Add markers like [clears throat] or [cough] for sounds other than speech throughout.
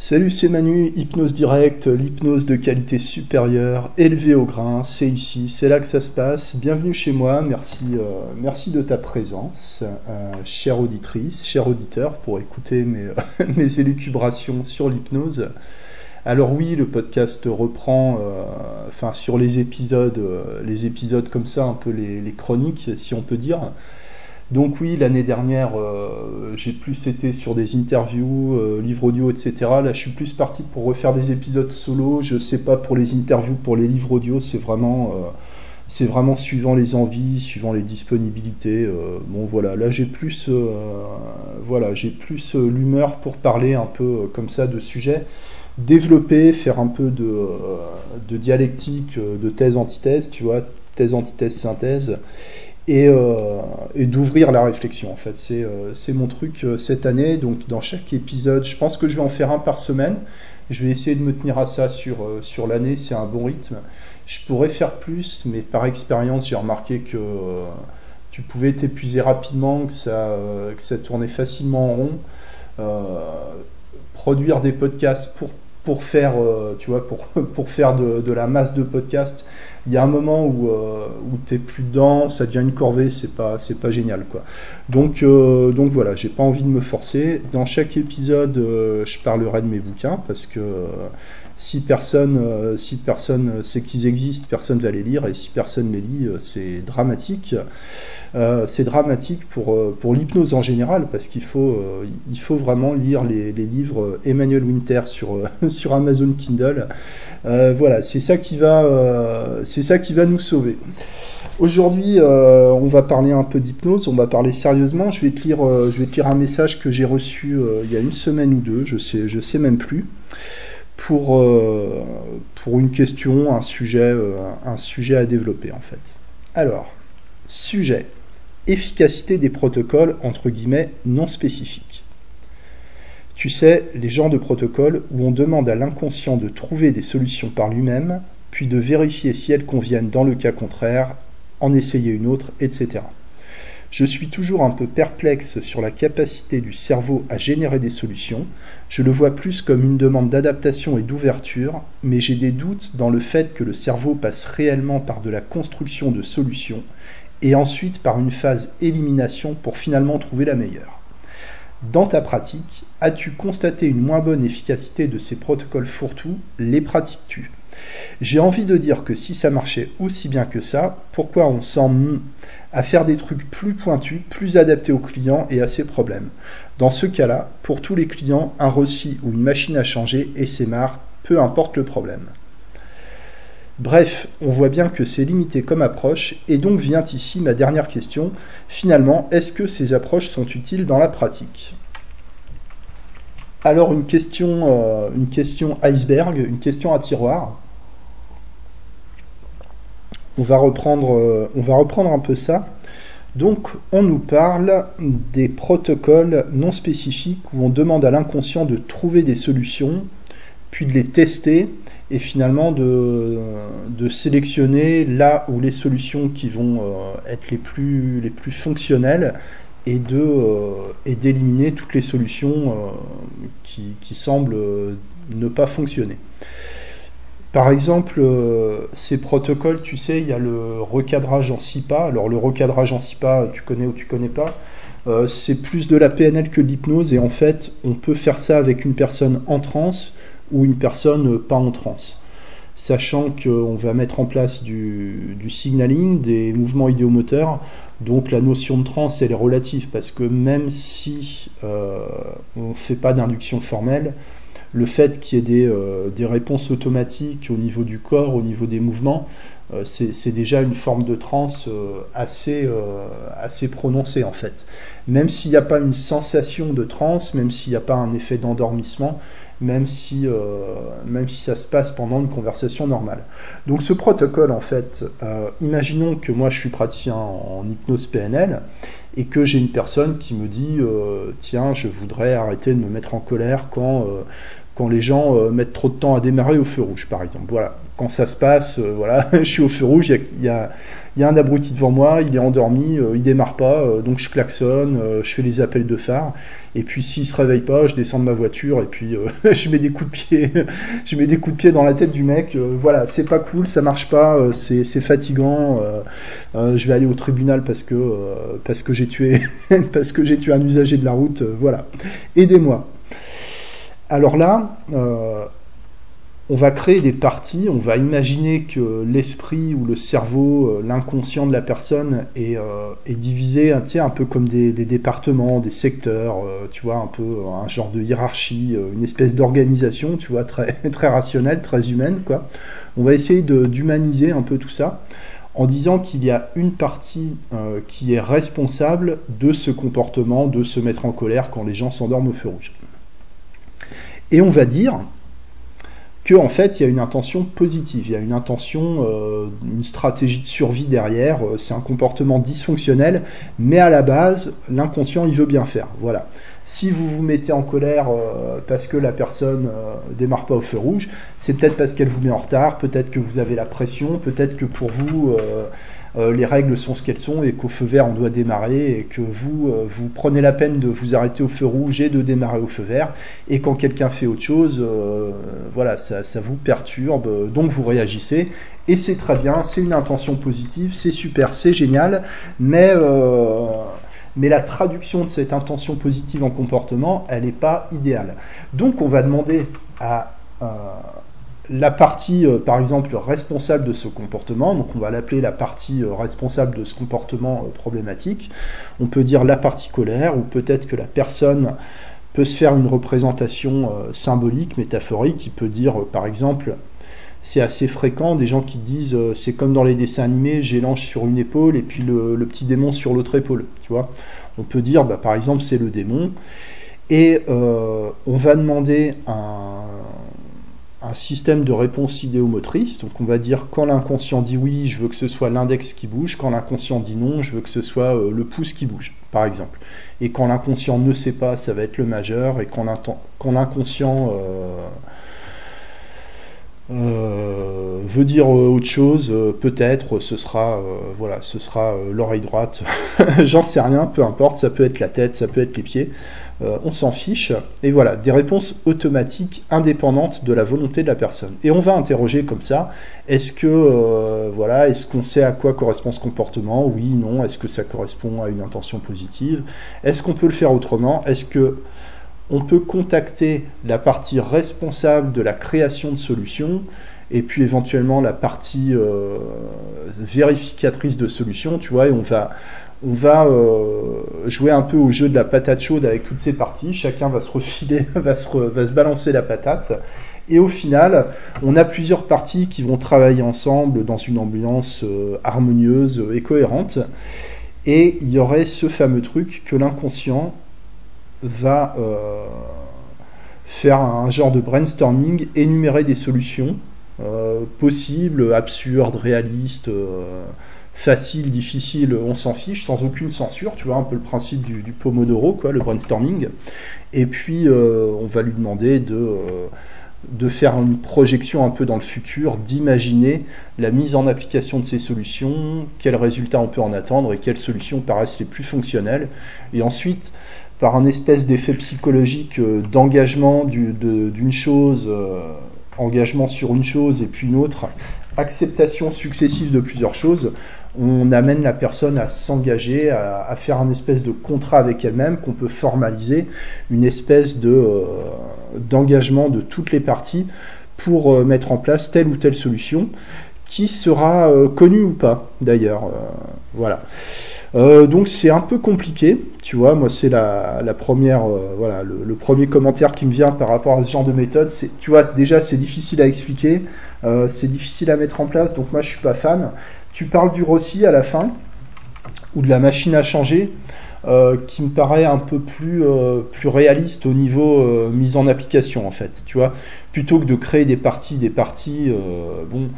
Salut, c'est Manu, Hypnose Direct, l'hypnose de qualité supérieure, élevée au grain, c'est ici, c'est là que ça se passe. Bienvenue chez moi, merci, euh, merci de ta présence, euh, chère auditrice, cher auditeur, pour écouter mes, [laughs] mes élucubrations sur l'hypnose. Alors oui, le podcast reprend, euh, enfin sur les épisodes, les épisodes comme ça, un peu les chroniques, si on peut dire. Donc oui, l'année dernière, euh, j'ai plus été sur des interviews, euh, livres audio, etc. Là, je suis plus parti pour refaire des épisodes solo. Je sais pas pour les interviews, pour les livres audio, c'est vraiment, euh, vraiment suivant les envies, suivant les disponibilités. bon voilà, là j'ai plus, voilà, j'ai plus l'humeur pour parler un peu comme ça de sujets, développer, faire un peu de, de dialectique, de thèse-antithèse, tu vois, thèse, antithèse, synthèse et, euh, et d'ouvrir la réflexion en fait. C'est euh, mon truc euh, cette année. Donc dans chaque épisode, je pense que je vais en faire un par semaine. Je vais essayer de me tenir à ça sur, sur l'année, c'est un bon rythme. Je pourrais faire plus, mais par expérience, j'ai remarqué que tu pouvais t'épuiser rapidement, que ça, que ça tournait facilement en rond. produire des podcasts pour, pour faire, tu vois, pour, [laughs] pour faire de, la masse de podcasts, il y a un moment où, euh, où tu es plus dedans, ça devient une corvée, c'est pas, c'est pas génial. Quoi. Donc, euh, donc voilà, j'ai pas envie de me forcer. Dans chaque épisode, euh, je parlerai de mes bouquins parce que si personne, si personne sait qu'ils existent, personne va les lire et si personne les lit, c'est dramatique. Euh, c'est dramatique pour, euh, l'hypnose en général, parce qu'il faut, euh, vraiment lire les, livres Emmanuel Winter sur, [laughs] Amazon Kindle. voilà, c'est ça, qui va, nous sauver. Aujourd'hui, on va parler un peu d'hypnose, on va parler sérieusement. Je vais te lire, je vais un message que j'ai reçu il y a une semaine ou deux, je sais, je sais même plus, pour, pour une question, un sujet, un sujet à développer en fait. Alors, sujet efficacité des protocoles entre guillemets non spécifiques. Tu sais, les genres de protocoles où on demande à l'inconscient de trouver des solutions par lui-même, puis de vérifier si elles conviennent dans le cas contraire, en essayer une autre, etc. Je suis toujours un peu perplexe sur la capacité du cerveau à générer des solutions. Je le vois plus comme une demande d'adaptation et d'ouverture, mais j'ai des doutes dans le fait que le cerveau passe réellement par de la construction de solutions et ensuite par une phase élimination pour finalement trouver la meilleure. Dans ta pratique, as-tu constaté une moins bonne efficacité de ces protocoles fourre-tout? Les pratiques-tu? J'ai envie de dire que si ça marchait aussi bien que ça, pourquoi on s'en à faire des trucs plus pointus, plus adaptés aux clients et à ses problèmes? Dans ce cas-là, pour tous les clients, un reçu ou une machine à changer et c'est marre, peu importe le problème. Bref, on voit bien que c'est limité comme approche, et donc vient ici ma dernière question. Finalement, est-ce que ces approches sont utiles dans la pratique? Alors une question, euh, une question iceberg, une question à tiroir. On va reprendre, euh, on va reprendre un peu ça. Donc, on nous parle des protocoles non spécifiques où on demande à l'inconscient de trouver des solutions, puis de les tester et finalement de, sélectionner là où les solutions qui vont euh, être les plus, les plus fonctionnelles euh, et d'éliminer toutes les solutions qui, semblent ne pas fonctionner. Par exemple, ces protocoles, tu sais, il y a le recadrage en 6 pas. Alors le recadrage en 6 pas, tu connais ou tu connais pas. c'est plus de la PNL que de l'hypnose et en fait, on peut faire ça avec une personne en transe ou une personne pas en transe. Sachant qu'on va mettre en place du, signaling, des mouvements idéomoteurs, donc la notion de transe, elle est relative, parce que même si euh, on ne fait pas d'induction formelle, le fait qu'il y ait des, euh, des, réponses automatiques au niveau du corps, au niveau des mouvements, euh, c'est déjà une forme de transe assez, assez prononcée en fait. Même s'il n'y a pas une sensation de transe, même s'il n'y a pas un effet d'endormissement, même si, euh, ça se passe pendant une conversation normale. Donc ce protocole, en fait, euh, imaginons que moi je suis praticien en, hypnose PNL et que j'ai une personne qui me dit euh, tiens, je voudrais arrêter de me mettre en colère quand, quand les gens mettent trop de temps à démarrer au feu rouge, par exemple. Voilà, quand ça se passe, voilà, [laughs] je suis au feu rouge, il y a un abruti devant moi, il est endormi, euh, il démarre pas, euh, donc je klaxonne, euh, je fais les appels de phare, et puis s'il se réveille pas, je descends de ma voiture et puis [laughs] je mets des coups de pied, [laughs] je mets des coups de pied dans la tête du mec. voilà, c'est pas cool, ça marche pas, c'est fatigant. je vais aller au tribunal parce que parce que j'ai tué parce que j'ai tué un usager de la route. voilà, aidez-moi. Alors là, on va créer des parties, on va imaginer que l'esprit ou le cerveau, euh, l'inconscient de la personne est, euh, divisé un peu comme des, départements, des secteurs, euh, tu vois, un peu un genre de hiérarchie, une espèce d'organisation, tu vois, très, [laughs] très rationnelle, très humaine, quoi. On va essayer d'humaniser un peu tout ça en disant qu'il y a une partie qui est responsable de ce comportement, de se mettre en colère quand les gens s'endorment au feu rouge. Et on va dire, en fait il y a une intention positive, il y a une intention, euh, une stratégie de survie derrière, euh, c'est un comportement dysfonctionnel, mais à la base, l'inconscient il veut bien faire. Voilà. Si vous vous mettez en colère euh, parce que la personne démarre pas au feu rouge, c'est peut-être parce qu'elle vous met en retard, peut-être que vous avez la pression, peut-être que pour vous euh, les règles sont ce qu'elles sont et qu'au feu vert on doit démarrer et que vous, euh, vous prenez la peine de vous arrêter au feu rouge et de démarrer au feu vert. Et quand quelqu'un fait autre chose, euh, voilà, ça, vous perturbe, donc vous réagissez et c'est très bien, c'est une intention positive, c'est super, c'est génial, mais mais la traduction de cette intention positive en comportement, elle n'est pas idéale. Donc on va demander à, la partie, euh, par exemple, responsable de ce comportement, donc on va l'appeler la partie euh, responsable de ce comportement euh, problématique, on peut dire la partie colère, ou peut-être que la personne peut se faire une représentation symbolique, métaphorique, qui peut dire, par exemple, c'est assez fréquent, des gens qui disent, c'est comme dans les dessins animés, j'ai l'ange sur une épaule et puis le, petit démon sur l'autre épaule, tu vois. On peut dire, bah, par exemple, c'est le démon, et on va demander un un système de réponse idéomotrice. Donc on va dire quand l'inconscient dit oui, je veux que ce soit l'index qui bouge, quand l'inconscient dit non, je veux que ce soit euh, le pouce qui bouge, par exemple. Et quand l'inconscient ne sait pas, ça va être le majeur, et quand l'inconscient euh, euh, veut dire autre chose, peut-être ce sera voilà, ce sera l'oreille droite. [laughs] J'en sais rien, peu importe, ça peut être la tête, ça peut être les pieds. Euh, on s'en fiche, et voilà, des réponses automatiques indépendantes de la volonté de la personne. Et on va interroger comme ça, est-ce que, euh, voilà, est-ce qu'on sait à quoi correspond ce comportement? Oui, non, est-ce que ça correspond à une intention positive? Est-ce qu'on peut le faire autrement? Est-ce que on peut contacter la partie responsable de la création de solutions et puis éventuellement la partie euh, vérificatrice de solutions, tu vois, et on va on va euh, jouer un peu au jeu de la patate chaude avec toutes ces parties. Chacun va se refiler, [laughs] va se, va se balancer la patate. Et au final, on a plusieurs parties qui vont travailler ensemble dans une ambiance euh, harmonieuse et cohérente. Et il y aurait ce fameux truc que l'inconscient va euh, faire un genre de brainstorming, énumérer des solutions possibles, absurdes, réalistes facile, difficile, on s'en fiche, sans aucune censure, tu vois, un peu le principe du, Pomodoro, quoi, le brainstorming. Et puis, euh, on va lui demander de, euh, de faire une projection un peu dans le futur, d'imaginer la mise en application de ces solutions, quels résultats on peut en attendre et quelles solutions paraissent les plus fonctionnelles. Et ensuite, par un espèce d'effet psychologique euh, d'engagement d'une chose, engagement sur une chose et puis une autre, acceptation successive de plusieurs choses, on amène la personne à s'engager, à, faire un espèce de contrat avec elle-même qu'on peut formaliser, une espèce de, euh, d'engagement de toutes les parties pour euh, mettre en place telle ou telle solution qui sera euh, connue ou pas d'ailleurs. voilà. Donc c'est un peu compliqué, tu vois. Moi c'est la, première, voilà, le, premier commentaire qui me vient par rapport à ce genre de méthode. C'est, tu vois, déjà c'est difficile à expliquer, c'est difficile à mettre en place. Donc moi je suis pas fan. Tu parles du Rossi à la fin, ou de la machine à changer, euh, qui me paraît un peu plus, euh, plus réaliste au niveau euh, mise en application, en fait. Tu vois, plutôt que de créer des parties, des parties, bon,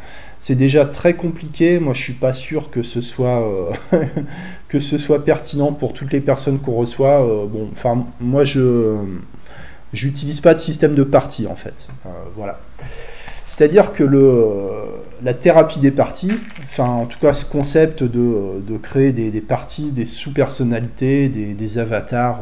c'est déjà très compliqué. Moi, je suis pas sûr que ce soit, [laughs] que ce soit pertinent pour toutes les personnes qu'on reçoit. bon, enfin, moi, je J'utilise pas de système de parties en fait. voilà. C'est-à-dire que le, la thérapie des parties, enfin en tout cas ce concept de, créer des, parties, des sous-personnalités, des, avatars,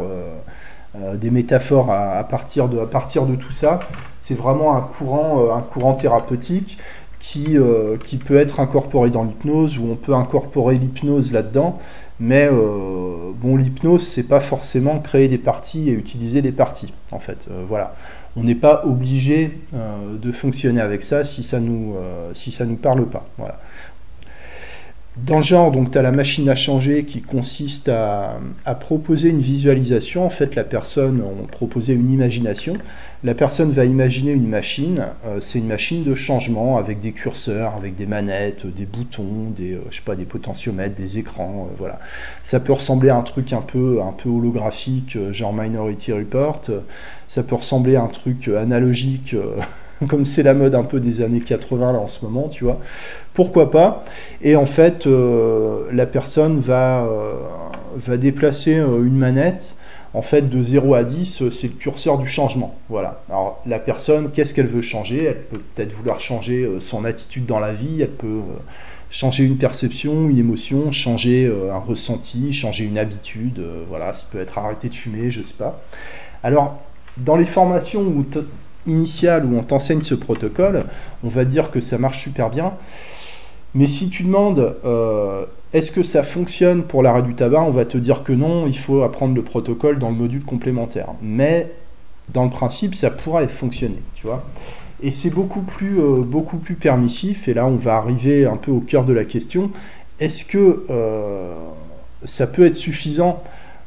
euh, des métaphores à, partir de, à partir de tout ça, c'est vraiment un courant, euh, un courant thérapeutique qui, euh, qui peut être incorporé dans l'hypnose, ou on peut incorporer l'hypnose là-dedans, mais bon, l'hypnose, c'est pas forcément créer des parties et utiliser des parties, en fait. voilà on n'est pas obligé euh, de fonctionner avec ça si ça nous, euh, si ça nous parle pas. Voilà. Dans le genre, donc, tu as la machine à changer qui consiste à, proposer une visualisation. En fait, la personne, on proposait une imagination. La personne va imaginer une machine. Euh, c'est une machine de changement avec des curseurs, avec des manettes, des boutons, des, sais pas, des potentiomètres, des écrans. voilà. Ça peut ressembler à un truc un peu, un peu holographique, genre Minority Report ça peut ressembler à un truc euh, analogique, euh, [laughs] comme c'est la mode un peu des années 80 là en ce moment, tu vois. Pourquoi pas? Et en fait, euh, la personne va, va déplacer une manette. En fait, de 0 à 10, c'est le curseur du changement. Voilà. Alors, la personne, qu'est-ce qu'elle veut changer? Elle peut peut-être vouloir changer son attitude dans la vie, elle peut changer une perception, une émotion, changer un ressenti, changer une habitude. voilà, ça peut être arrêter de fumer, je sais pas. Alors, dans les formations initiales où on t'enseigne ce protocole, on va dire que ça marche super bien. Mais si tu demandes euh, est-ce que ça fonctionne pour l'arrêt du tabac, on va te dire que non, il faut apprendre le protocole dans le module complémentaire. Mais dans le principe, ça pourrait fonctionner, tu vois. Et c'est beaucoup plus, euh, beaucoup plus permissif. Et là, on va arriver un peu au cœur de la question. Est-ce que euh, ça peut être suffisant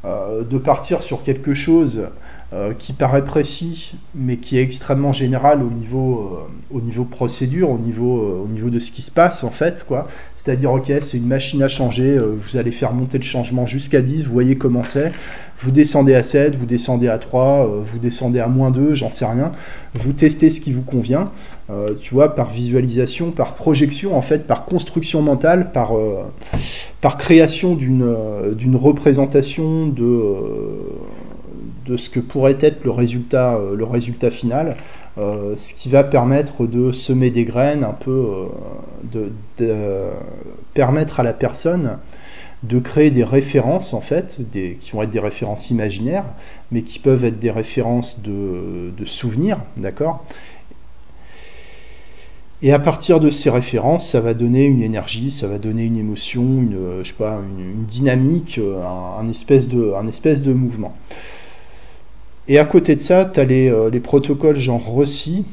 de partir sur quelque chose euh, qui paraît précis, mais qui est extrêmement général au niveau, euh, au niveau procédure, au niveau, euh, au niveau de ce qui se passe en fait. quoi. C'est-à-dire, ok, c'est une machine à changer, vous allez faire monter le changement jusqu'à 10, vous voyez comment c'est, vous descendez à 7, vous descendez à 3, vous descendez à moins 2, j'en sais rien, vous testez ce qui vous convient, tu vois, par visualisation, par projection, en fait, par construction mentale, par, par création d'une représentation de de ce que pourrait être le résultat, euh, final, euh, ce qui va permettre de semer des graines, un peu euh, de, permettre à la personne de créer des références en fait, qui vont être des références imaginaires, mais qui peuvent être des références de, souvenirs, d'accord? Et à partir de ces références, ça va donner une énergie, ça va donner une émotion, une, je sais pas, une, dynamique, un espèce de mouvement. Et à côté de ça, tu as euh, les, protocoles genre Rossi,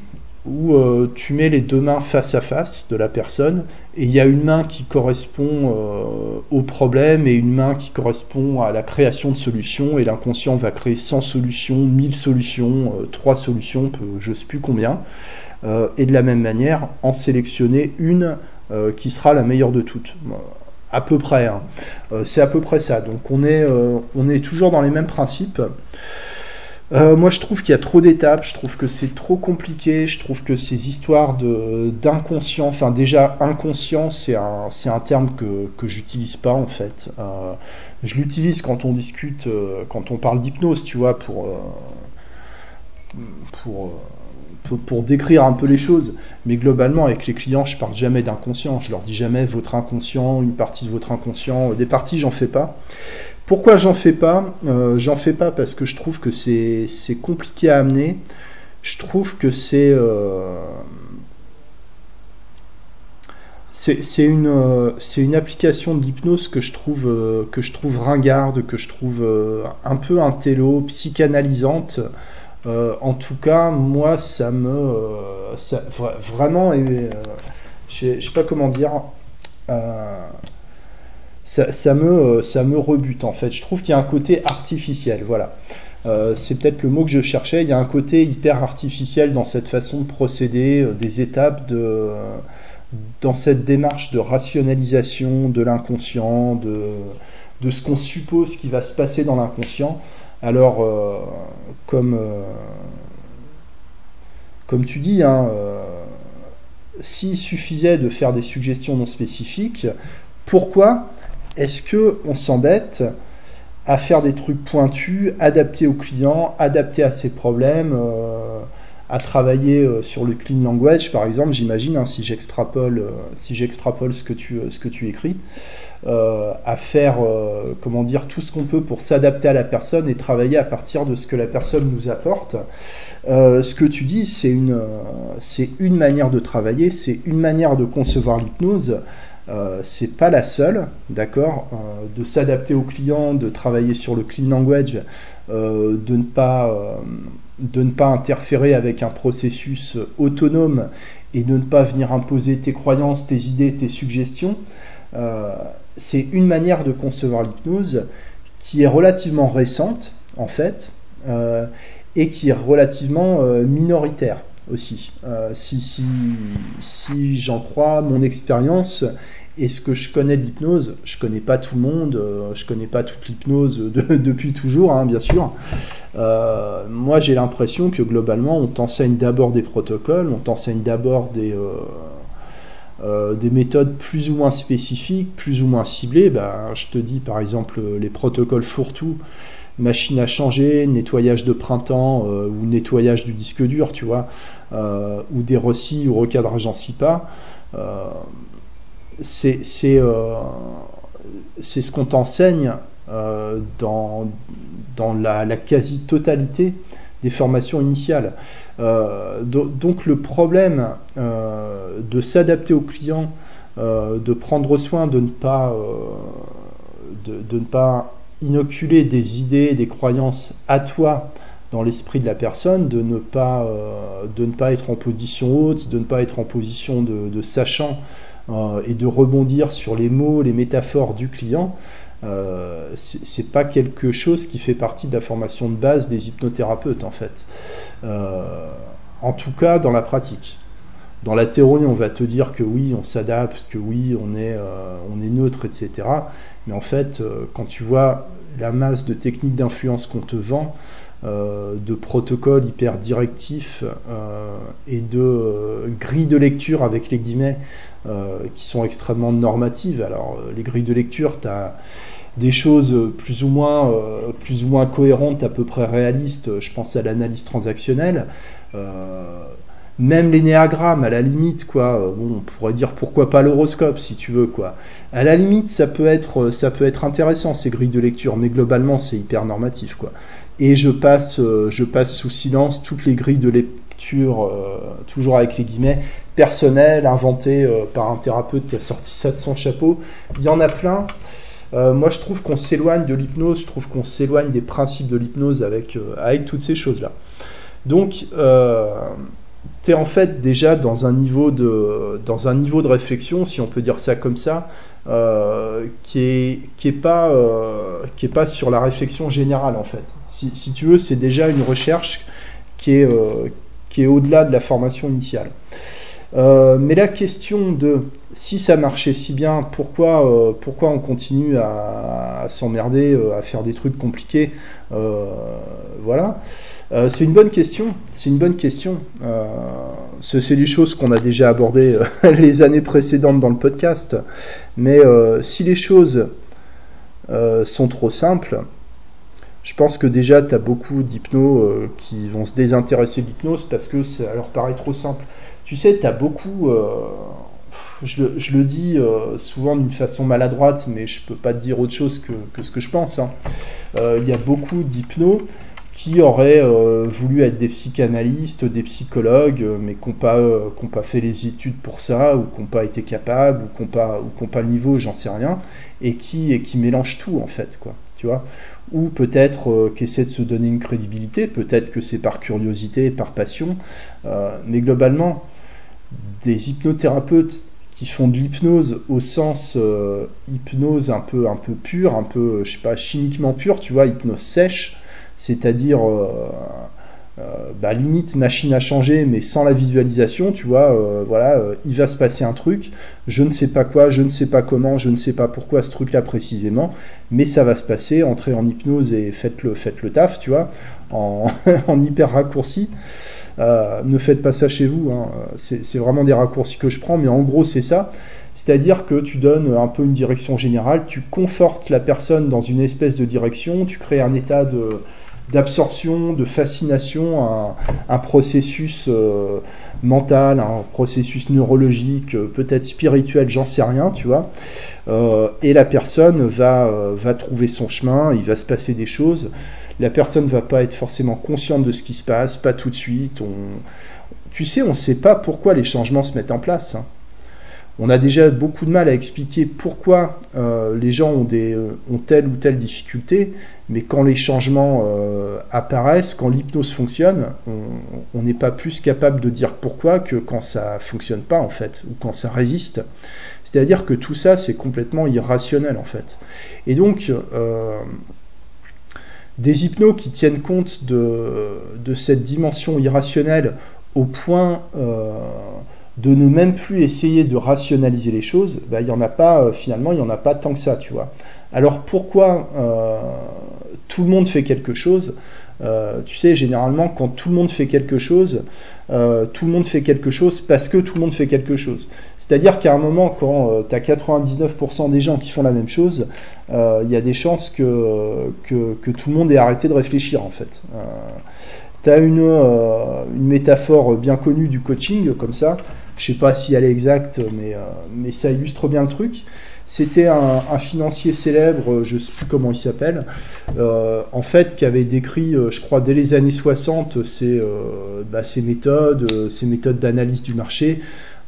où euh, tu mets les deux mains face à face de la personne, et il y a une main qui correspond euh, au problème et une main qui correspond à la création de solutions, et l'inconscient va créer 100 solutions, 1000 solutions, 3 solutions, je ne sais plus combien, et de la même manière, en sélectionner une qui sera la meilleure de toutes. À peu près, hein. c'est à peu près ça. Donc on est, on est toujours dans les mêmes principes. Euh, moi, je trouve qu'il y a trop d'étapes, je trouve que c'est trop compliqué, je trouve que ces histoires d'inconscient, enfin déjà inconscient, c'est un, un terme que, que j'utilise pas en fait. Euh, je l'utilise quand on discute, euh, quand on parle d'hypnose, tu vois, pour, pour, pour, décrire un peu les choses. Mais globalement, avec les clients, je parle jamais d'inconscient, je leur dis jamais votre inconscient, une partie de votre inconscient, des parties, j'en fais pas. Pourquoi j'en fais pas? Euh, J'en fais pas parce que je trouve que c'est compliqué à amener. Je trouve que c'est euh, c'est une, application de l'hypnose que je trouve euh, que je trouve ringarde, que je trouve un peu intello, psychanalysante. En tout cas, moi, ça me ça, vraiment, je sais pas comment dire ça, me, euh, ça me rebute en fait. Je trouve qu'il y a un côté artificiel, voilà. Euh, c'est peut-être le mot que je cherchais. Il y a un côté hyper artificiel dans cette façon de procéder, euh, des étapes de, dans cette démarche de rationalisation de l'inconscient, de, de ce qu'on suppose qui va se passer dans l'inconscient. Alors, comme, comme tu dis, hein, s'il suffisait de faire des suggestions non spécifiques, pourquoi est-ce que on s'embête à faire des trucs pointus, adaptés aux clients, adaptés à ses problèmes, à travailler sur le clean language, par exemple, j'imagine, hein, si j'extrapole si j'extrapole ce, que tu, ce que tu écris. à faire comment dire tout ce qu'on peut pour s'adapter à la personne et travailler à partir de ce que la personne nous apporte. ce que tu dis, c'est une, c'est une manière de travailler, c'est une manière de concevoir l'hypnose. Euh, c'est pas la seule, d'accord, euh, de s'adapter aux clients, de travailler sur le clean language, euh, de, ne pas, de ne pas interférer avec un processus autonome et de ne pas venir imposer tes croyances, tes idées, tes suggestions. c'est une manière de concevoir l'hypnose qui est relativement récente, en fait, et qui est relativement minoritaire aussi. si, si, si j'en crois mon expérience et ce que je connais de l'hypnose, je connais pas tout le monde, euh, je connais pas toute l'hypnose [laughs] depuis toujours, hein, bien sûr. Euh, moi, j'ai l'impression que globalement, on t'enseigne d'abord des protocoles, on t'enseigne d'abord des, euh, des méthodes plus ou moins spécifiques, plus ou moins ciblées. Ben, je te dis par exemple les protocoles fourre-tout, machine à changer, nettoyage de printemps ou nettoyage du disque dur, tu vois, ou des recis ou recadrage en SIPA euh, c'est ce qu'on t'enseigne euh, dans, dans la, quasi-totalité des formations initiales. Euh, donc le problème de s'adapter au client, de prendre soin de ne pas, de, ne pas inoculer des idées, des croyances à toi dans l'esprit de la personne, de ne, pas, de ne pas être en position haute, de ne pas être en position de, sachant euh, et de rebondir sur les mots, les métaphores du client, euh, c'est pas quelque chose qui fait partie de la formation de base des hypnothérapeutes en fait. Euh, en tout cas dans la pratique. Dans la théorie, on va te dire que oui, on s'adapte, que oui, on est, euh, on est neutre, etc. Mais en fait, quand tu vois la masse de techniques d'influence qu'on te vend, de protocoles hyper directifs et de grilles de lecture avec les guillemets qui sont extrêmement normatives. Alors, les grilles de lecture, tu as des choses plus ou moins, euh, plus ou moins cohérentes, à peu près réalistes. Je pense à l'analyse transactionnelle. même l'énéagramme, à la limite, quoi. Bon, on pourrait dire pourquoi pas l'horoscope, si tu veux, quoi. À la limite, ça peut être, ça peut être intéressant ces grilles de lecture, mais globalement, c'est hyper normatif, quoi. Et je passe, je passe sous silence toutes les grilles de lecture, toujours avec les guillemets, personnel inventé euh, par un thérapeute qui a sorti ça de son chapeau. Il y en a plein. Euh, moi, je trouve qu'on s'éloigne de l'hypnose, je trouve qu'on s'éloigne des principes de l'hypnose avec, euh, avec toutes ces choses-là. Donc, tu es en fait déjà dans un, niveau de, dans un niveau de réflexion, si on peut dire ça comme ça, qui est, qui est, pas, qui pas sur la réflexion générale, en fait. Si, si tu veux, c'est déjà une recherche qui est, qui est au-delà de la formation initiale. Euh, mais la question de si ça marchait si bien, pourquoi, euh, pourquoi on continue à, s'emmerder, euh, à faire des trucs compliqués Voilà. c'est une bonne question. C'est une bonne question. c'est des choses qu'on a déjà abordées [laughs] les années précédentes dans le podcast. Mais si les choses sont trop simples, je pense que déjà, tu as beaucoup d'hypnos qui vont se désintéresser de l'hypnose parce que ça leur paraît trop simple. Tu sais, tu as beaucoup. Euh, je, le dis euh, souvent d'une façon maladroite, mais je peux pas te dire autre chose que, ce que je pense. Hein. Euh, il y a beaucoup d'hypnos qui auraient voulu être des psychanalystes, des psychologues, mais qui n'ont pas, fait les études pour ça, ou qui n'ont pas été capables, ou qui n'ont pas, le niveau, j'en sais rien, et qui, mélangent tout en fait, quoi. Tu vois ou peut-être qui essaient de se donner une crédibilité, peut-être que c'est par curiosité, par passion, mais globalement, des hypnothérapeutes qui font de l'hypnose au sens euh, hypnose un peu un peu pure, un peu je sais pas chimiquement pure, tu vois, hypnose sèche, c'est-à-dire euh, euh, bah, limite machine à changer mais sans la visualisation, tu vois, voilà, il va se passer un truc, je ne sais pas quoi, je ne sais pas comment, je ne sais pas pourquoi ce truc-là précisément, mais ça va se passer, entrez en hypnose et faites le, faites le taf, tu vois, en [laughs] hyper raccourci. Euh, ne faites pas ça chez vous. Hein. C'est vraiment des raccourcis que je prends, mais en gros, c'est ça. C'est-à-dire que tu donnes un peu une direction générale, tu confortes la personne dans une espèce de direction, tu crées un état de, d'absorption, de fascination, un, processus euh, mental, un processus neurologique, peut-être spirituel, j'en sais rien, tu vois. Euh, et la personne va, va trouver son chemin, il va se passer des choses. La personne va pas être forcément consciente de ce qui se passe, pas tout de suite. On... Tu sais, on ne sait pas pourquoi les changements se mettent en place. Hein. On a déjà beaucoup de mal à expliquer pourquoi euh, les gens ont, des, ont telle ou telle difficulté, mais quand les changements euh, apparaissent, quand l'hypnose fonctionne, on n'est pas plus capable de dire pourquoi que quand ça fonctionne pas en fait, ou quand ça résiste. C'est-à-dire que tout ça, c'est complètement irrationnel en fait. Et donc, euh, des hypnos qui tiennent compte de, cette dimension irrationnelle au point euh, de ne même plus essayer de rationaliser les choses, bah, il en a pas, euh, finalement, il n'y en a pas tant que ça, tu vois. Alors pourquoi euh, tout le monde fait quelque chose Tu sais, généralement, quand tout le monde fait quelque chose, tout le monde fait quelque chose parce que tout le monde fait quelque chose. C'est-à-dire qu'à un moment, quand euh, tu as 99% des gens qui font la même chose, euh, il y a des chances que, que, tout le monde ait arrêté de réfléchir, en fait. tu as une, une métaphore bien connue du coaching, comme ça. Je sais pas si elle est exacte, mais, mais ça illustre bien le truc. C'était un, financier célèbre, je ne sais plus comment il s'appelle, euh, en fait, qui avait décrit, euh, je crois, dès les années 60, ces, euh, bah, ces méthodes, ces méthodes d'analyse du marché,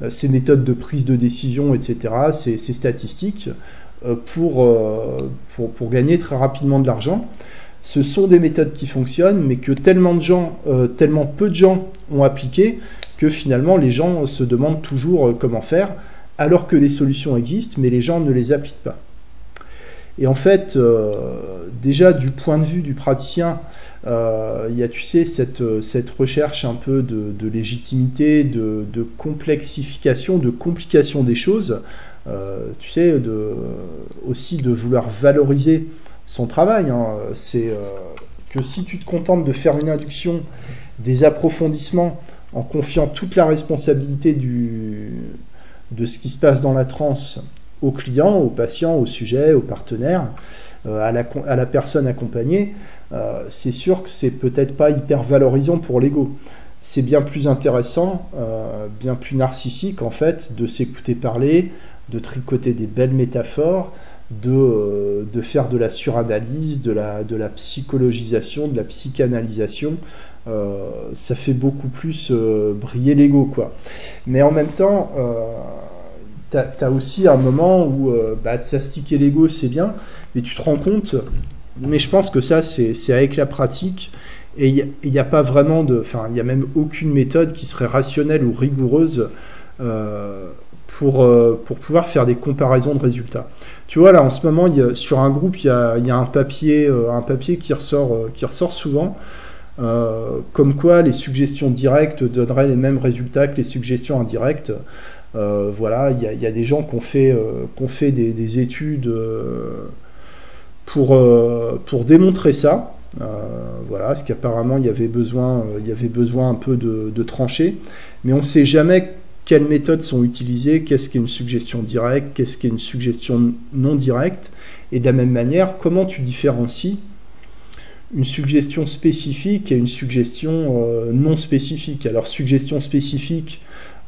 ces méthodes de prise de décision, etc., ces, ces statistiques, pour, pour, pour, gagner très rapidement de l'argent. Ce sont des méthodes qui fonctionnent, mais que tellement de gens, tellement peu de gens ont appliqué, que finalement les gens se demandent toujours comment faire alors que les solutions existent, mais les gens ne les appliquent pas. Et en fait, euh, déjà du point de vue du praticien, euh, il y a, tu sais, cette, cette recherche un peu de, de légitimité, de, de, complexification, de complication des choses, euh, tu sais, de, aussi de vouloir valoriser son travail. Hein. C'est euh, que si tu te contentes de faire une induction, des approfondissements, en confiant toute la responsabilité du, de ce qui se passe dans la transe au client, au patient, au sujet, au partenaire, euh, à, la, à, la, personne accompagnée, euh, c'est sûr que c'est peut-être pas hyper valorisant pour l'ego. C'est bien plus intéressant, euh, bien plus narcissique en fait, de s'écouter parler, de tricoter des belles métaphores, de, euh, faire de la suranalyse, de la, psychologisation, de la psychanalysation. Euh, ça fait beaucoup plus euh, briller l'ego, quoi. Mais en même temps, tu as, aussi un moment où bah, s'astiquer l'ego, c'est bien, mais tu te rends compte, mais je pense que ça, c'est avec la pratique, et il n'y a, pas vraiment de. Enfin, il n'y a même aucune méthode qui serait rationnelle ou rigoureuse euh, pour, euh, pour pouvoir faire des comparaisons de résultats. Tu vois, là, en ce moment, sur un groupe, il y a, euh, un papier qui ressort, euh, souvent, euh, comme quoi les suggestions directes donneraient les mêmes résultats que les suggestions indirectes. Euh, voilà, il y, a, y, a, des gens qui ont fait, ont fait des, des études pour, pour démontrer ça. Euh, voilà, parce qu'apparemment il y avait besoin, il y avait besoin un peu de, de trancher, mais on ne sait jamais quelles méthodes sont utilisées, qu'est-ce qu'est une suggestion directe, qu'est-ce qu'est une suggestion non directe, et de la même manière, comment tu différencies une suggestion spécifique et une suggestion euh, non spécifique? Alors suggestion spécifique,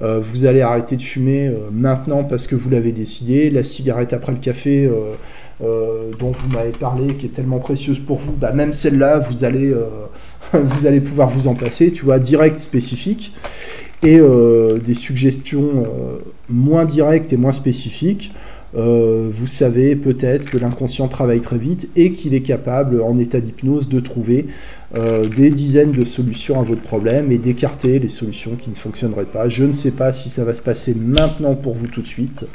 euh, vous allez arrêter de fumer euh, maintenant parce que vous l'avez décidé, la cigarette après le café euh, dont vous m'avez parlé, qui est tellement précieuse pour vous, bah, même celle-là, vous allez, [laughs] vous allez pouvoir vous en passer, tu vois, direct, spécifique et des suggestions moins directes et moins spécifiques. Vous savez peut-être que l'inconscient travaille très vite et qu'il est capable, en état d'hypnose, de trouver euh, des dizaines de solutions à votre problème et d'écarter les solutions qui ne fonctionneraient pas. Je ne sais pas si ça va se passer maintenant pour vous tout de suite,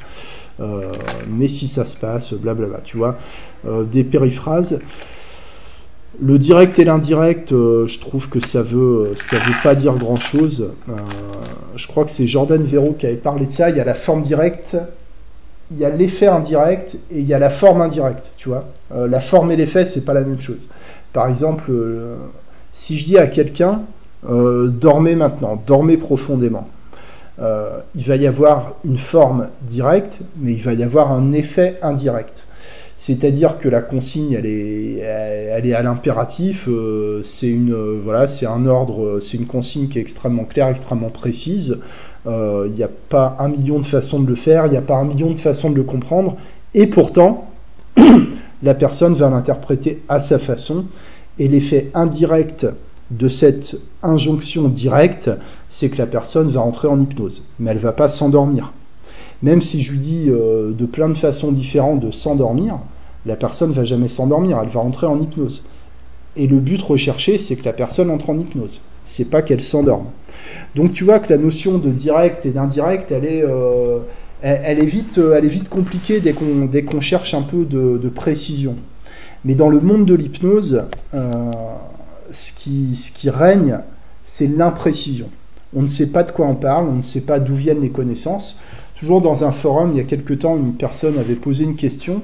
euh, mais si ça se passe, blablabla, tu vois. des périphrases. Le direct et l'indirect, euh, je trouve que ça veut, ça veut pas dire grand chose. Euh, je crois que c'est Jordan Véro qui avait parlé de ça. Il y a la forme directe, il y a l'effet indirect et il y a la forme indirecte. Tu vois, euh, la forme et l'effet, c'est pas la même chose. Par exemple, si je dis à quelqu'un, dormez maintenant, dormez profondément. il va y avoir une forme directe, mais il va y avoir un effet indirect. C'est-à-dire que la consigne, elle est, elle est à l'impératif. c'est une, voilà, c'est un ordre, c'est une consigne qui est extrêmement claire, extrêmement précise. Il n'y a pas un million de façons de le faire, il n'y a pas un million de façons de le comprendre. Et pourtant, [clears throat] la personne va l'interpréter à sa façon. Et l'effet indirect de cette injonction directe, c'est que la personne va entrer en hypnose. Mais elle ne va pas s'endormir. Même si je lui dis euh, de plein de façons différentes de s'endormir, la personne ne va jamais s'endormir, elle va entrer en hypnose. Et le but recherché, c'est que la personne entre en hypnose. C'est pas qu'elle s'endorme. Donc tu vois que la notion de direct et d'indirect, elle est, euh, elle, est vite, elle est vite compliquée dès qu'on, dès qu'on cherche un peu de, précision. Mais dans le monde de l'hypnose, euh, ce, qui, ce qui règne, c'est l'imprécision. On ne sait pas de quoi on parle, on ne sait pas d'où viennent les connaissances. Toujours dans un forum, il y a quelque temps, une personne avait posé une question.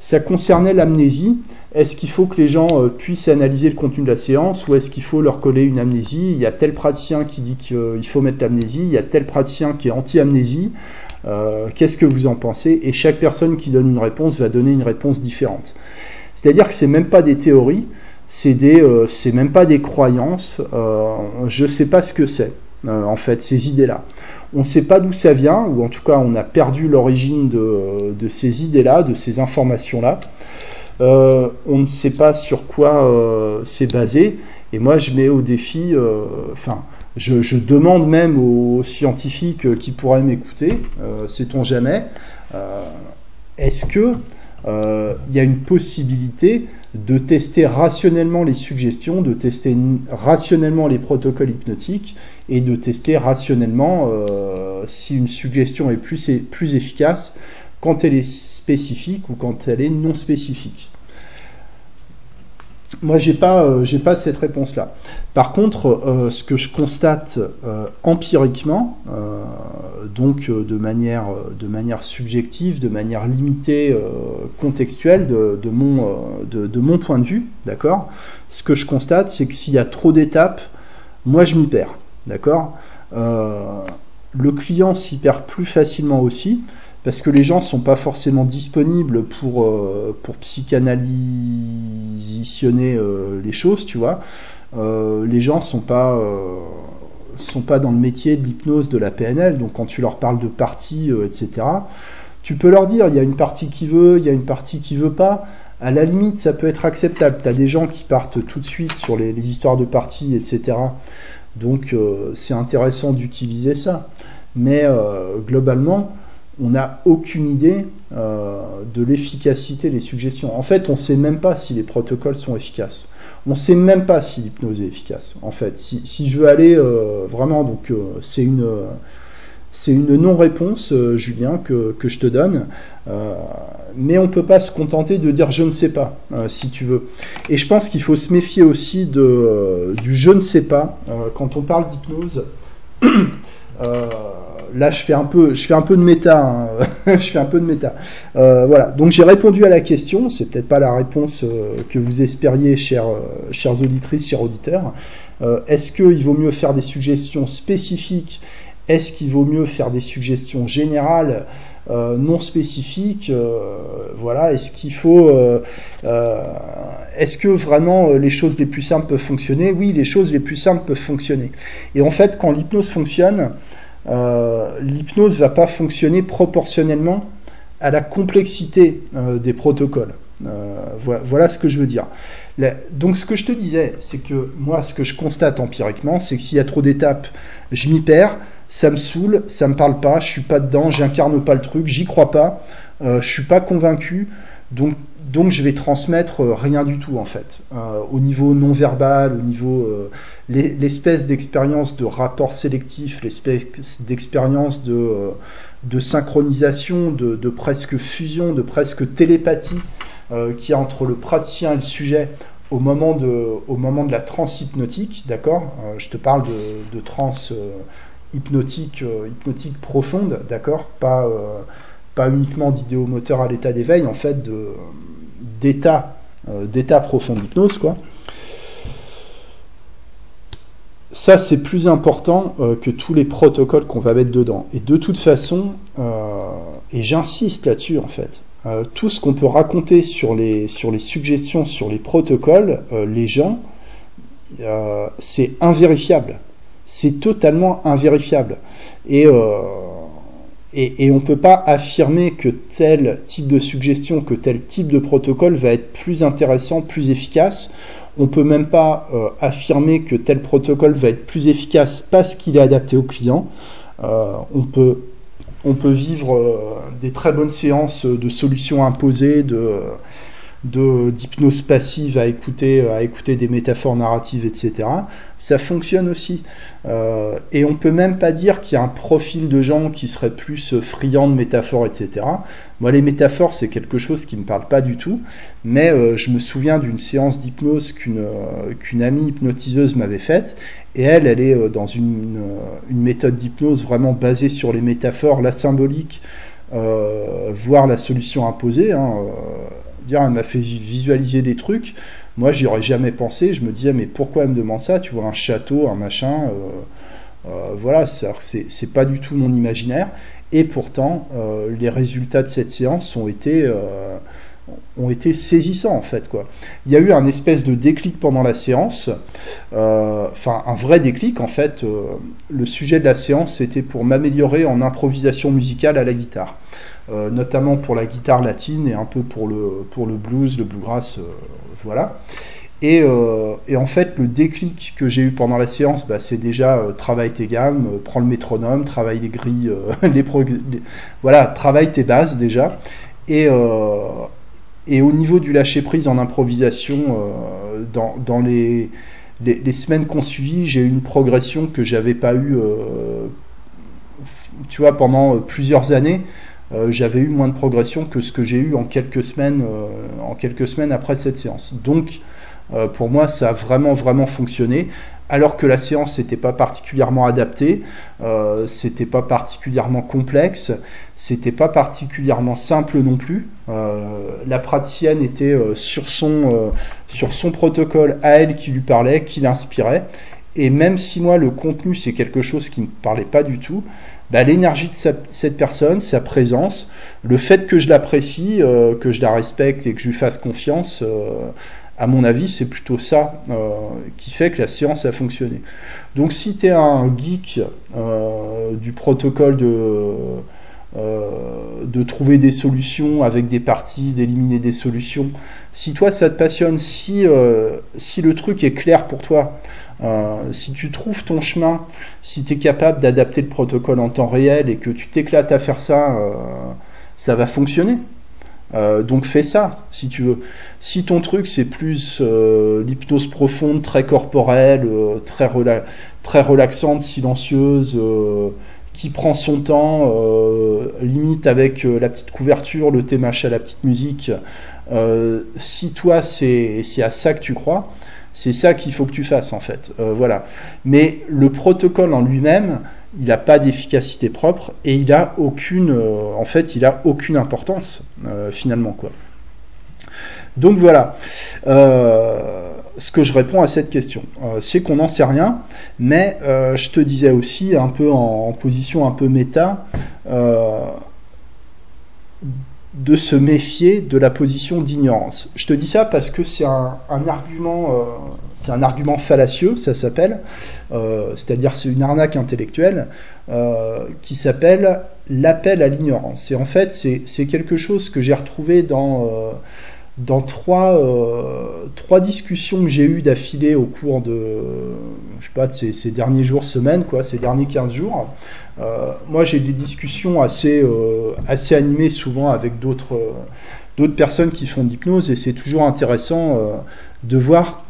Ça concernait l'amnésie. Est-ce qu'il faut que les gens euh, puissent analyser le contenu de la séance ou est-ce qu'il faut leur coller une amnésie? Il y a tel praticien qui dit qu'il faut mettre l'amnésie, il y a tel praticien qui est anti-amnésie. Euh, qu'est-ce que vous en pensez? Et chaque personne qui donne une réponse va donner une réponse différente. C'est-à-dire que ce n'est même pas des théories, c'est des, euh, même pas des croyances. je ne sais pas ce que c'est, en fait, ces idées-là. On ne sait pas d'où ça vient, ou en tout cas, on a perdu l'origine de, ces idées-là, de ces informations-là. Euh, on ne sait pas sur quoi euh, c'est basé. Et moi, je mets au défi, euh, je, demande même aux scientifiques qui pourraient m'écouter, sait-on jamais, est-ce que il y a une possibilité de tester rationnellement les suggestions, de tester rationnellement les protocoles hypnotiques et de tester rationnellement si une suggestion est plus, plus efficace quand elle est spécifique ou quand elle est non spécifique? Moi, j'ai pas, euh, j'ai pas cette réponse-là. Par contre, euh, ce que je constate euh, empiriquement, donc de manière, de manière subjective, de manière limitée, contextuelle, de, mon, de, mon point de vue, d'accord. Ce que je constate, c'est que s'il y a trop d'étapes, moi, je m'y perds, d'accord. le client s'y perd plus facilement aussi parce que les gens sont pas forcément disponibles pour, euh, pour euh, les choses, tu vois. Euh, les gens sont pas, sont pas dans le métier de l'hypnose, de la PNL, donc quand tu leur parles de parties, etc., tu peux leur dire, il y a une partie qui veut, il y a une partie qui veut pas. À la limite, ça peut être acceptable. Tu as des gens qui partent tout de suite sur les, les histoires de parties, etc. Donc c'est intéressant d'utiliser ça. Mais globalement, on n'a aucune idée euh, de l'efficacité des suggestions. En fait, on ne sait même pas si les protocoles sont efficaces. On ne sait même pas si l'hypnose est efficace. En fait, si, je veux aller euh, vraiment, donc euh, c'est une, une non-réponse, Julien, que, je te donne. mais on ne peut pas se contenter de dire je ne sais pas, si tu veux. Et je pense qu'il faut se méfier aussi de, du je ne sais pas quand on parle d'hypnose [clears throat] là, je fais un peu, je fais un peu de méta. Hein. [laughs] je fais un peu de méta. Euh, voilà. Donc j'ai répondu à la question. C'est peut-être pas la réponse euh, que vous espériez, chers, euh, chères auditrices, chers auditeurs. Est-ce qu'il vaut mieux faire des suggestions spécifiques? Est-ce qu'il vaut mieux faire des suggestions générales non spécifiques? Voilà. Est-ce qu'il faut Est-ce que vraiment les choses les plus simples peuvent fonctionner? Oui, les choses les plus simples peuvent fonctionner. Et en fait, quand l'hypnose fonctionne, euh, l'hypnose va pas fonctionner proportionnellement à la complexité euh, des protocoles. Euh, voilà, ce que je veux dire. donc ce que je te disais, c'est que moi, ce que je constate empiriquement, c'est que s'il y a trop d'étapes, je m'y perds, ça me saoule, ça me parle pas, je suis pas dedans, j'incarne pas le truc, j'y crois pas, je suis pas convaincu, donc je vais transmettre rien du tout en fait, au niveau non verbal, au niveau l'espèce d'expérience de rapport sélectif, l'espèce d'expérience de, euh, de, synchronisation, de, de, presque fusion, de presque télépathie euh, qu'il y a entre le praticien et le sujet au moment de, au moment de la transe hypnotique, d'accord euh, Je te parle de, de transe hypnotique, hypnotique profonde, d'accord pas, pas uniquement d'idéomoteur à l'état d'éveil, en fait, d'état d'état profond d'hypnose, quoi. Ça, c'est plus important que tous les protocoles qu'on va mettre dedans. Et de toute façon, et j'insiste là-dessus en fait, tout ce qu'on peut raconter sur les, sur les suggestions, sur les protocoles, les gens, c'est invérifiable. C'est totalement invérifiable. Et et, on ne peut pas affirmer que tel type de suggestion, que tel type de protocole va être plus intéressant, plus efficace. On ne peut même pas euh, affirmer que tel protocole va être plus efficace parce qu'il est adapté au client. Euh, on, peut, on peut vivre euh, des très bonnes séances de solutions imposées, de d'hypnose passive à écouter, à écouter des métaphores narratives, etc. Ça fonctionne aussi. Euh, et on peut même pas dire qu'il y a un profil de gens qui serait plus friand de métaphores, etc. Moi, les métaphores, c'est quelque chose qui me parle pas du tout. Mais euh, je me souviens d'une séance d'hypnose qu'une euh, qu'une amie hypnotiseuse m'avait faite. Et elle, elle est dans une, une méthode d'hypnose vraiment basée sur les métaphores, la symbolique, voire la solution imposée. Hein, dire, elle m'a fait visualiser des trucs. Moi, j'y aurais jamais pensé. Je me disais, mais pourquoi elle me demande ça? Tu vois, un château, un machin. Euh, euh, voilà, c'est pas du tout mon imaginaire. Et pourtant, euh, les résultats de cette séance ont été, saisissants, en fait. Quoi. Il y a eu un espèce de déclic pendant la séance. Enfin, un vrai déclic, en fait. le sujet de la séance, c'était pour m'améliorer en improvisation musicale à la guitare. Euh, notamment pour la guitare latine et un peu pour le, pour le blues, le bluegrass, euh, voilà. Et, euh, et, en fait, le déclic que j'ai eu pendant la séance, bah, c'est déjà travaille tes gammes, prends le métronome, travaille les grilles, [laughs] les, voilà, travaille tes bases déjà. Et, et au niveau du lâcher prise en improvisation, dans, dans les, les, les, semaines qu'on suivi, j'ai eu une progression que j'avais pas eu, tu vois, pendant plusieurs années. Euh, j'avais eu moins de progression que ce que j'ai eu en quelques semaines, euh, en quelques semaines après cette séance. Donc, euh, pour moi, ça a vraiment, vraiment fonctionné. Alors que la séance n'était pas particulièrement adaptée, c'était pas particulièrement complexe, c'était pas particulièrement simple non plus. la praticienne était sur, son, sur son protocole à elle qui lui parlait, qui l'inspirait. Et même si moi, le contenu, c'est quelque chose qui ne me parlait pas du tout, bah, l'énergie de cette personne, sa présence, le fait que je l'apprécie, euh, que je la respecte et que je lui fasse confiance, euh, à mon avis, c'est plutôt ça euh, qui fait que la séance a fonctionné. Donc si tu es un geek du protocole de, de trouver des solutions avec des parties, d'éliminer des solutions, si toi ça te passionne, si, si le truc est clair pour toi, euh, si tu trouves ton chemin, si tu es capable d'adapter le protocole en temps réel et que tu t'éclates à faire ça, euh, ça va fonctionner. Euh, donc fais ça si tu veux. Si ton truc c'est plus l'hypnose profonde, très corporelle, très, très relaxante, silencieuse, qui prend son temps, limite avec la petite couverture, le thé à la petite musique, si toi c'est à ça que tu crois, c'est ça qu'il faut que tu fasses en fait. Euh, voilà. Mais le protocole en lui-même, il n'a pas d'efficacité propre et il a aucune, euh, en fait, il a aucune importance euh, finalement quoi. Donc voilà. ce que je réponds à cette question, c'est qu'on n'en sait rien, mais je te disais aussi un peu en position un peu méta de se méfier de la position d'ignorance. Je te dis ça parce que c'est un, argument, euh, c'est un argument fallacieux, ça s'appelle, euh, c'est-à-dire c'est une arnaque intellectuelle euh, qui s'appelle l'appel à l'ignorance. Et en fait, c'est quelque chose que j'ai retrouvé dans dans trois, discussions que j'ai eues d'affilée au cours de, je sais pas, de ces, ces, derniers jours, semaines, quoi, ces derniers 15 jours, moi, j'ai des discussions assez, euh, assez animées souvent avec d'autres euh, d'autres personnes qui font de l'hypnose et c'est toujours intéressant de voir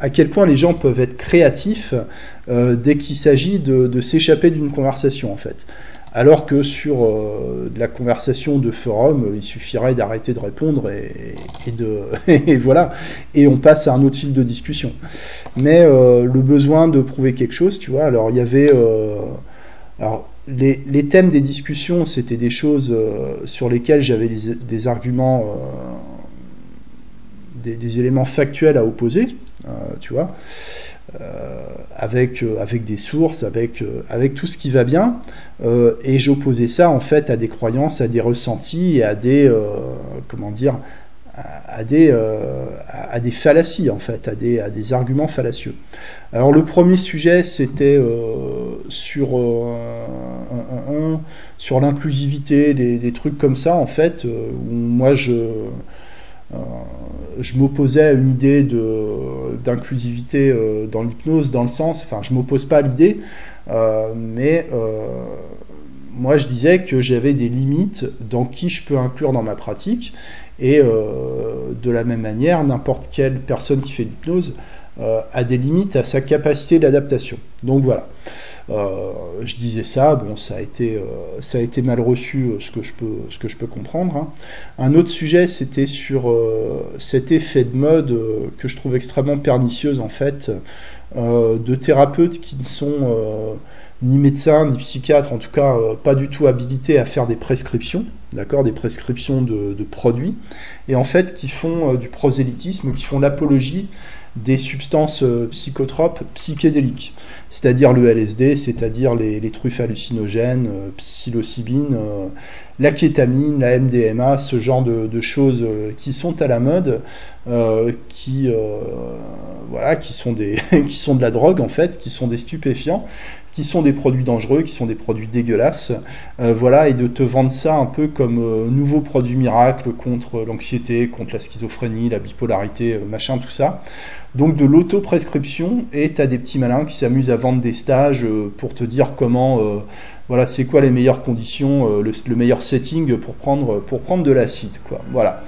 à quel point les gens peuvent être créatifs dès qu'il s'agit de, s'échapper d'une conversation en fait. Alors que sur la conversation de forum, il suffirait d'arrêter de répondre et de [laughs] et voilà et on passe à un autre fil de discussion. Mais le besoin de prouver quelque chose, tu vois. Alors il y avait alors, les, thèmes des discussions, c'était des choses euh, sur lesquelles j'avais des, arguments, euh, des, éléments factuels à opposer, euh, tu vois. avec, avec des sources, avec, avec tout ce qui va bien. et j'opposais ça en fait à des croyances, à des ressentis et à des, comment dire, à des, à des fallacies en fait, à des, à des arguments fallacieux. Alors le premier sujet c'était sur, sur l'inclusivité, des, trucs comme ça en fait, où moi je euh, je m'opposais à une idée d'inclusivité euh, dans l'hypnose, dans le sens, enfin, je m'oppose pas à l'idée, euh, mais moi, je disais que j'avais des limites dans qui je peux inclure dans ma pratique, et de la même manière, n'importe quelle personne qui fait l'hypnose a des limites à sa capacité d'adaptation. Donc voilà. Euh, je disais ça, bon, ça a été, euh, ça a été mal reçu, euh, ce que je peux, ce que je peux comprendre. Hein. Un autre sujet, c'était sur cet effet de mode que je trouve extrêmement pernicieuse en fait, de thérapeutes qui ne sont ni médecins ni psychiatres, en tout cas pas du tout habilités à faire des prescriptions, d'accord, des prescriptions de, produits, et en fait qui font du prosélytisme, qui font l'apologie des substances psychotropes psychédéliques. C'est-à-dire le LSD, c'est-à-dire les, truffes hallucinogènes, euh, psilocybine, euh, la kétamine, la MDMA, ce genre de, choses euh, qui sont à la mode, qui, voilà, qui, sont des, [laughs] qui sont de la drogue en fait, qui sont des stupéfiants, qui sont des produits dangereux, qui sont des produits dégueulasses, voilà, et de te vendre ça un peu comme nouveau produit miracle contre l'anxiété, contre la schizophrénie, la bipolarité, machin, tout ça. Donc de l'autoprescription, et tu as des petits malins qui s'amusent à vendre des stages euh, pour te dire comment, euh, voilà, c'est quoi les meilleures conditions, euh, le, meilleur setting pour prendre, pour prendre de l'acide, quoi. Voilà.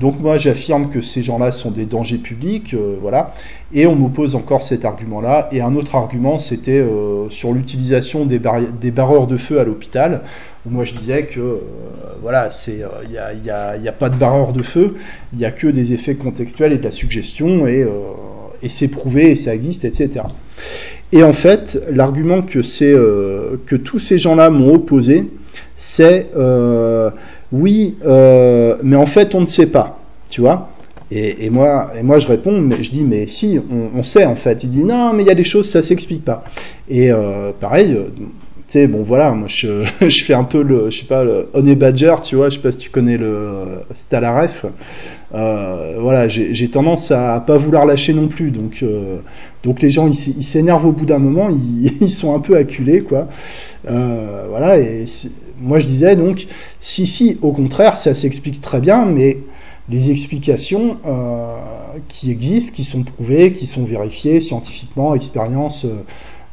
Donc moi j'affirme que ces gens-là sont des dangers publics, voilà, et on m'oppose encore cet argument-là. Et un autre argument, c'était sur l'utilisation des, barreurs de feu à l'hôpital, moi je disais que voilà, il n'y a, y a, y a, pas de barreur de feu, il n'y a que des effets contextuels et de la suggestion, et et c'est prouvé et ça existe, etc. Et en fait, l'argument que, euh, que tous ces gens-là m'ont opposé, c'est euh, oui, euh, mais en fait, on ne sait pas, tu vois. Et, moi, je réponds, mais je dis, mais si, on, sait en fait. Il dit, non, mais il y a des choses, ça s'explique pas. Et pareil, tu sais, bon voilà, moi je, [laughs] je, fais un peu le, je sais pas, le Honey Badger, tu vois, je sais pas si tu connais le Stalaref. Euh, voilà, j'ai tendance à, pas vouloir lâcher non plus. Donc, euh, donc les gens, ils s'énervent au bout d'un moment, [laughs] ils, sont un peu acculés, quoi. Euh, voilà, et moi je disais donc, si, si, au contraire, ça s'explique très bien, mais les explications qui existent, qui sont prouvées, qui sont vérifiées scientifiquement, expérience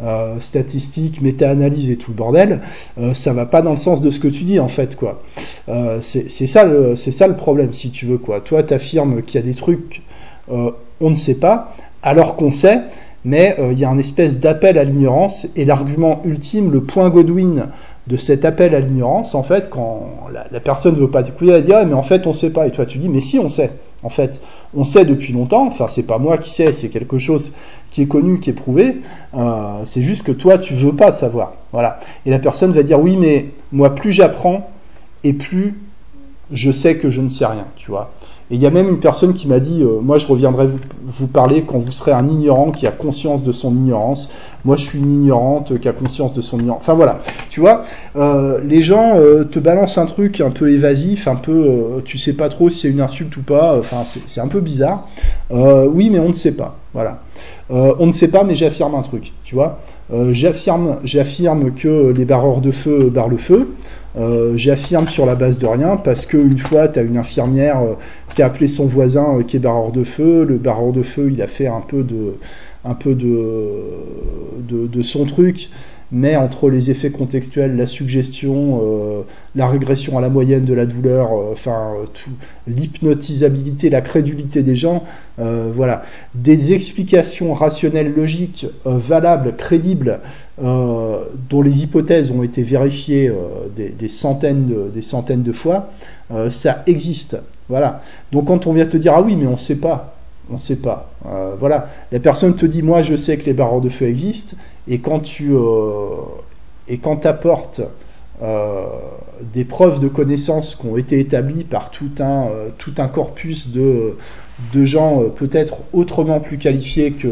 euh, statistiques, méta-analyse et tout le bordel, euh, ça va pas dans le sens de ce que tu dis en fait quoi. Euh, c'est ça le ça le problème si tu veux quoi. Toi t'affirmes qu'il y a des trucs on ne sait pas alors qu'on sait, mais il y a un espèce d'appel à l'ignorance et l'argument ultime, le point Godwin de cet appel à l'ignorance en fait quand la, personne veut pas t'écouter, elle dit ah, mais en fait on sait pas et toi tu dis mais si on sait. En fait, on sait depuis longtemps, enfin c'est pas moi qui sais, c'est quelque chose qui est connu, qui est prouvé, euh, c'est juste que toi tu veux pas savoir. Voilà. Et la personne va dire oui mais moi plus j'apprends et plus je sais que je ne sais rien, tu vois. Et il y a même une personne qui m'a dit, euh, moi je reviendrai vous, parler quand vous serez un ignorant qui a conscience de son ignorance. Moi je suis une ignorante qui a conscience de son ignorance. Enfin voilà, tu vois, euh, les gens euh, te balancent un truc un peu évasif, un peu, tu sais pas trop si c'est une insulte ou pas. Enfin c'est un peu bizarre. oui mais on ne sait pas. Voilà. on ne sait pas mais j'affirme un truc, tu vois. j'affirme, j'affirme que les barreurs de feu barrent le feu. Euh, j'affirme sur la base de rien parce qu'une fois, tu as une infirmière euh, qui a appelé son voisin euh, qui est barreur de feu. Le barreur de feu, il a fait un peu de, un peu de, de son truc mais entre les effets contextuels, la suggestion, euh, la régression à la moyenne de la douleur, euh, enfin l'hypnotisabilité, la crédulité des gens, euh, voilà, des explications rationnelles, logiques, valables, crédibles, dont les hypothèses ont été vérifiées des, centaines de, des centaines de fois, ça existe. Voilà. Donc quand on vient te dire ah oui mais on ne sait pas, on ne sait pas. voilà, la personne te dit moi je sais que les barreaux de feu existent et quand tu euh, et quand apportes euh, des preuves de connaissances qui ont été établies par tout un, euh, tout corpus de, de gens peut-être autrement plus qualifiés que,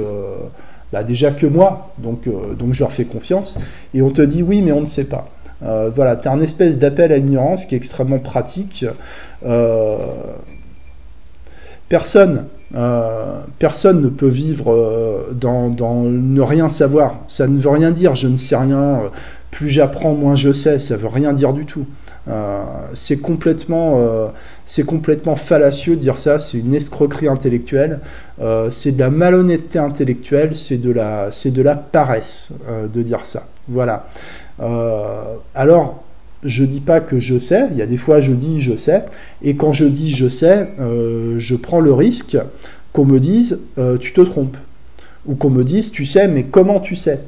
bah, déjà que moi, donc, donc je leur fais confiance, et on te dit oui, mais on ne sait pas. voilà, tu as un espèce d'appel à l'ignorance qui est extrêmement pratique. personne, personne ne peut vivre dans, dans, ne rien savoir. Ça ne veut rien dire, je ne sais rien. plus j'apprends, moins je sais. Ça veut rien dire du tout. c'est complètement c'est complètement fallacieux de dire ça, c'est une escroquerie intellectuelle, euh, c'est de la malhonnêteté intellectuelle, c'est de la, c'est de la paresse euh, de dire ça. Voilà. Euh, alors, je dis pas que je sais, il y a des fois je dis je sais, et quand je dis je sais, je prends le risque qu'on me dise tu te trompes, ou qu'on me dise tu sais, mais comment tu sais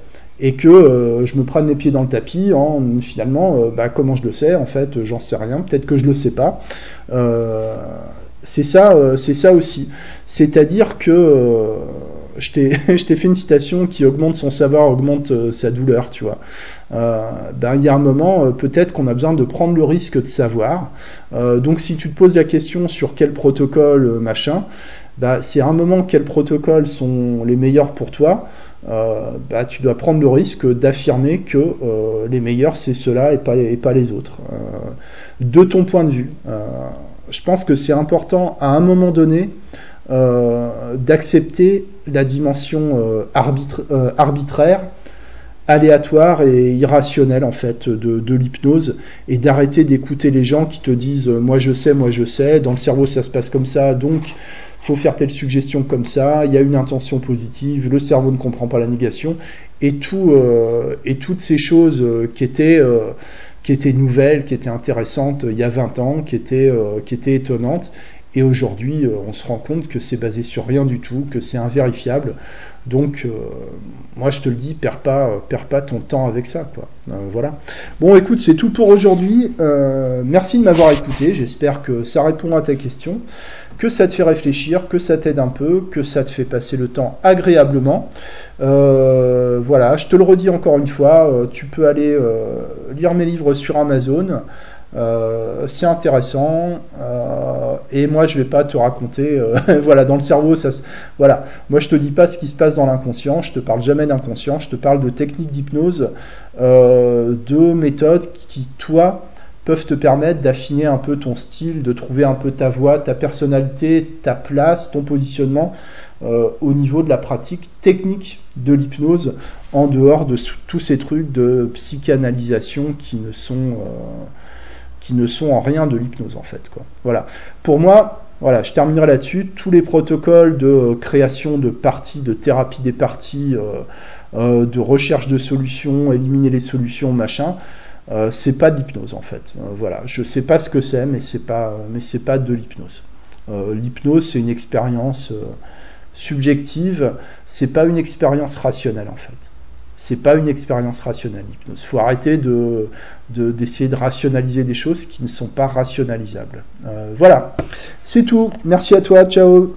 et que euh, je me prenne les pieds dans le tapis en finalement, euh, bah, comment je le sais En fait, j'en sais rien. Peut-être que je le sais pas. Euh, c'est ça, c'est ça aussi. C'est-à-dire que [laughs] je t'ai fait une citation qui augmente son savoir, augmente sa douleur, tu vois. Ben, il y a un moment, peut-être qu'on a besoin de prendre le risque de savoir. donc, si tu te poses la question sur quel protocole, machin, bah, c'est un moment quels protocoles sont les meilleurs pour toi. Euh, bah, tu dois prendre le risque d'affirmer que euh, les meilleurs c'est ceux-là et pas, les autres. Euh, de ton point de vue, je pense que c'est important à un moment donné d'accepter la dimension arbitraire aléatoire et irrationnelle en fait de, de l'hypnose et d'arrêter d'écouter les gens qui te disent moi je sais moi je sais. Dans le cerveau ça se passe comme ça donc faut faire telle suggestion comme ça, il y a une intention positive, le cerveau ne comprend pas la négation, et, tout, euh, et toutes ces choses euh, qui étaient, euh, qui étaient nouvelles, qui étaient intéressantes il y a 20 ans, qui étaient, qui étaient étonnantes, et aujourd'hui on se rend compte que c'est basé sur rien du tout, que c'est invérifiable. Donc, moi je te le dis, perds pas, perds pas ton temps avec ça, quoi. voilà. Bon, écoute, c'est tout pour aujourd'hui. merci de m'avoir écouté. J'espère que ça répond à ta question que ça te fait réfléchir, que ça t'aide un peu, que ça te fait passer le temps agréablement. Euh, voilà, je te le redis encore une fois, euh, tu peux aller euh, lire mes livres sur Amazon. C'est intéressant et moi je vais pas te raconter [laughs] voilà dans le cerveau ça voilà. Moi je te dis pas ce qui se passe dans l'inconscient je te parle jamais d'inconscient je te parle de techniques d'hypnose de méthodes qui toi peuvent te permettre d'affiner un peu ton style, de trouver un peu ta voix, ta personnalité, ta place, ton positionnement euh, au niveau de la pratique technique de l'hypnose, en dehors de tous ces trucs de psychanalysation qui ne sont, euh, ne sont en rien de l'hypnose en fait. Quoi. Voilà. Pour moi, voilà, je terminerai là-dessus. Tous les protocoles de création de parties, de thérapie des parties, euh, de recherche de solutions, éliminer les solutions, machin, euh, c'est pas de l'hypnose en fait. Euh, voilà, je sais pas ce que c'est, mais c'est pas, mais c'est pas de l'hypnose. Euh, l'hypnose, c'est une expérience subjective, c'est pas une expérience rationnelle en fait. C'est pas une expérience rationnelle l'hypnose. Faut arrêter de, d'essayer de, rationaliser des choses qui ne sont pas rationalisables. voilà, c'est tout. Merci à toi. Ciao.